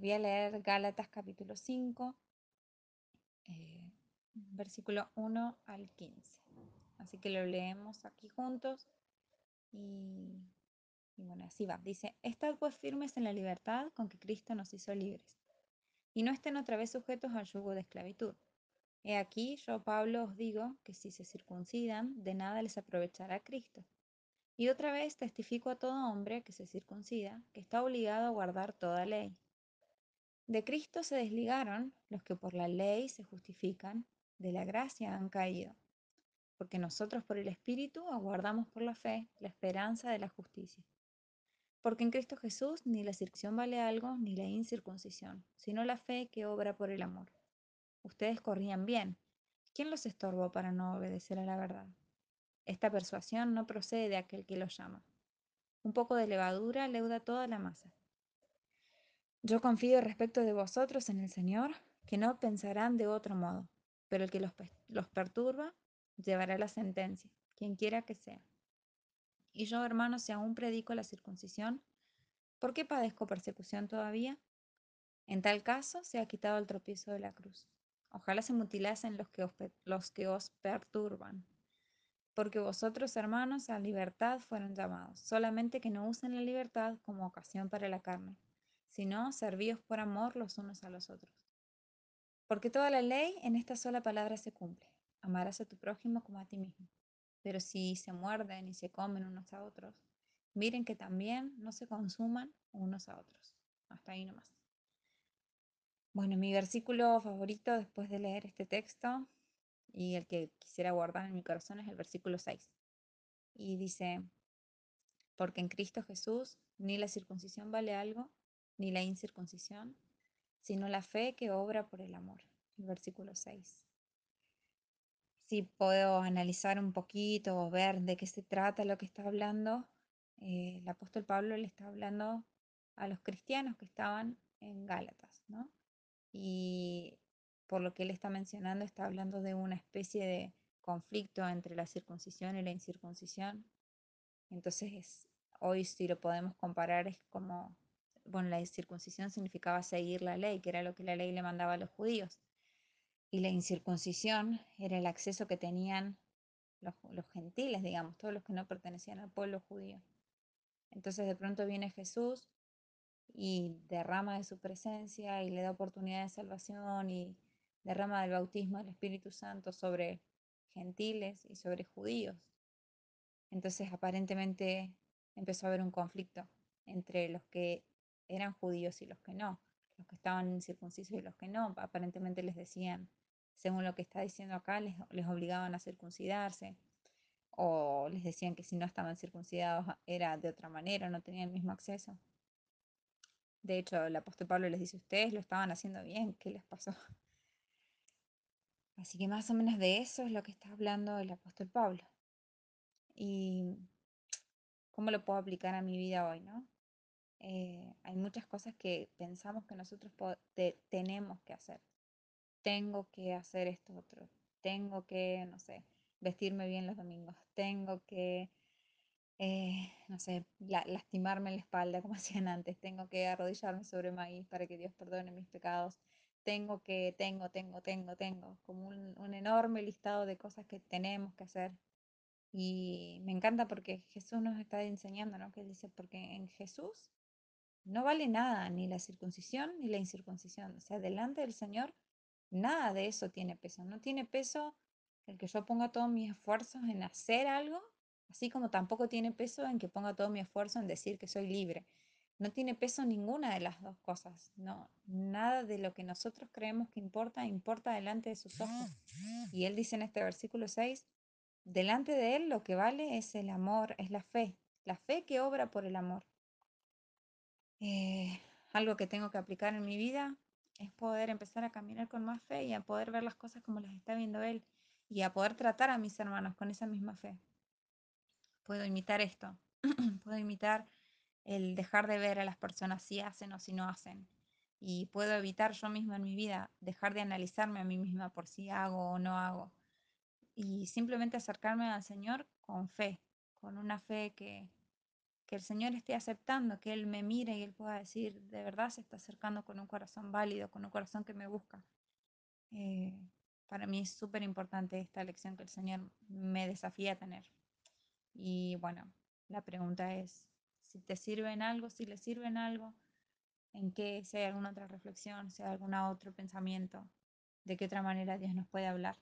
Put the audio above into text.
voy a leer Gálatas capítulo 5, eh, versículo 1 al 15. Así que lo leemos aquí juntos y, y bueno, así va. Dice, estad pues firmes en la libertad con que Cristo nos hizo libres y no estén otra vez sujetos al yugo de esclavitud. He aquí, yo Pablo os digo que si se circuncidan, de nada les aprovechará Cristo. Y otra vez testifico a todo hombre que se circuncida, que está obligado a guardar toda ley. De Cristo se desligaron los que por la ley se justifican, de la gracia han caído, porque nosotros por el Espíritu aguardamos por la fe la esperanza de la justicia. Porque en Cristo Jesús ni la circuncisión vale algo, ni la incircuncisión, sino la fe que obra por el amor. Ustedes corrían bien. ¿Quién los estorbó para no obedecer a la verdad? Esta persuasión no procede de aquel que los llama. Un poco de levadura leuda toda la masa. Yo confío respecto de vosotros en el Señor, que no pensarán de otro modo, pero el que los, los perturba llevará la sentencia, quien quiera que sea. Y yo, hermanos, si aún predico la circuncisión, ¿por qué padezco persecución todavía? En tal caso, se ha quitado el tropiezo de la cruz. Ojalá se mutilasen los que os, los que os perturban. Porque vosotros, hermanos, a libertad fueron llamados, solamente que no usen la libertad como ocasión para la carne, sino servíos por amor los unos a los otros. Porque toda la ley en esta sola palabra se cumple. Amarás a tu prójimo como a ti mismo. Pero si se muerden y se comen unos a otros, miren que también no se consuman unos a otros. Hasta ahí nomás. Bueno, mi versículo favorito después de leer este texto y el que quisiera guardar en mi corazón es el versículo 6. Y dice, porque en Cristo Jesús ni la circuncisión vale algo, ni la incircuncisión, sino la fe que obra por el amor. El versículo 6. Si puedo analizar un poquito o ver de qué se trata lo que está hablando, eh, el apóstol Pablo le está hablando a los cristianos que estaban en Gálatas, ¿no? y por lo que él está mencionando está hablando de una especie de conflicto entre la circuncisión y la incircuncisión. Entonces, hoy si lo podemos comparar es como, bueno, la circuncisión significaba seguir la ley, que era lo que la ley le mandaba a los judíos. Y la incircuncisión era el acceso que tenían los, los gentiles, digamos, todos los que no pertenecían al pueblo judío. Entonces de pronto viene Jesús y derrama de su presencia y le da oportunidad de salvación y derrama del bautismo del Espíritu Santo sobre gentiles y sobre judíos. Entonces aparentemente empezó a haber un conflicto entre los que eran judíos y los que no, los que estaban circuncisos y los que no. Aparentemente les decían, según lo que está diciendo acá, les, les obligaban a circuncidarse o les decían que si no estaban circuncidados era de otra manera, no tenían el mismo acceso. De hecho, el apóstol Pablo les dice, ustedes lo estaban haciendo bien, ¿qué les pasó? Así que más o menos de eso es lo que está hablando el apóstol Pablo. Y cómo lo puedo aplicar a mi vida hoy, ¿no? Eh, hay muchas cosas que pensamos que nosotros tenemos que hacer. Tengo que hacer esto otro. Tengo que, no sé, vestirme bien los domingos. Tengo que eh, no sé, lastimarme en la espalda como hacían antes, tengo que arrodillarme sobre maíz para que Dios perdone mis pecados, tengo que, tengo, tengo, tengo, tengo, como un, un enorme listado de cosas que tenemos que hacer. Y me encanta porque Jesús nos está enseñando, ¿no? Que dice, porque en Jesús no vale nada, ni la circuncisión ni la incircuncisión. O sea, delante del Señor, nada de eso tiene peso. No tiene peso el que yo ponga todos mis esfuerzos en hacer algo así como tampoco tiene peso en que ponga todo mi esfuerzo en decir que soy libre. No tiene peso ninguna de las dos cosas. No, nada de lo que nosotros creemos que importa importa delante de sus ojos. Y él dice en este versículo 6, delante de él lo que vale es el amor, es la fe, la fe que obra por el amor. Eh, algo que tengo que aplicar en mi vida es poder empezar a caminar con más fe y a poder ver las cosas como las está viendo él y a poder tratar a mis hermanos con esa misma fe puedo imitar esto, puedo imitar el dejar de ver a las personas si hacen o si no hacen. Y puedo evitar yo misma en mi vida dejar de analizarme a mí misma por si hago o no hago. Y simplemente acercarme al Señor con fe, con una fe que, que el Señor esté aceptando, que Él me mire y Él pueda decir, de verdad se está acercando con un corazón válido, con un corazón que me busca. Eh, para mí es súper importante esta lección que el Señor me desafía a tener. Y bueno, la pregunta es, si te sirve en algo, si le sirve en algo, en qué, si hay alguna otra reflexión, si hay algún otro pensamiento, de qué otra manera Dios nos puede hablar.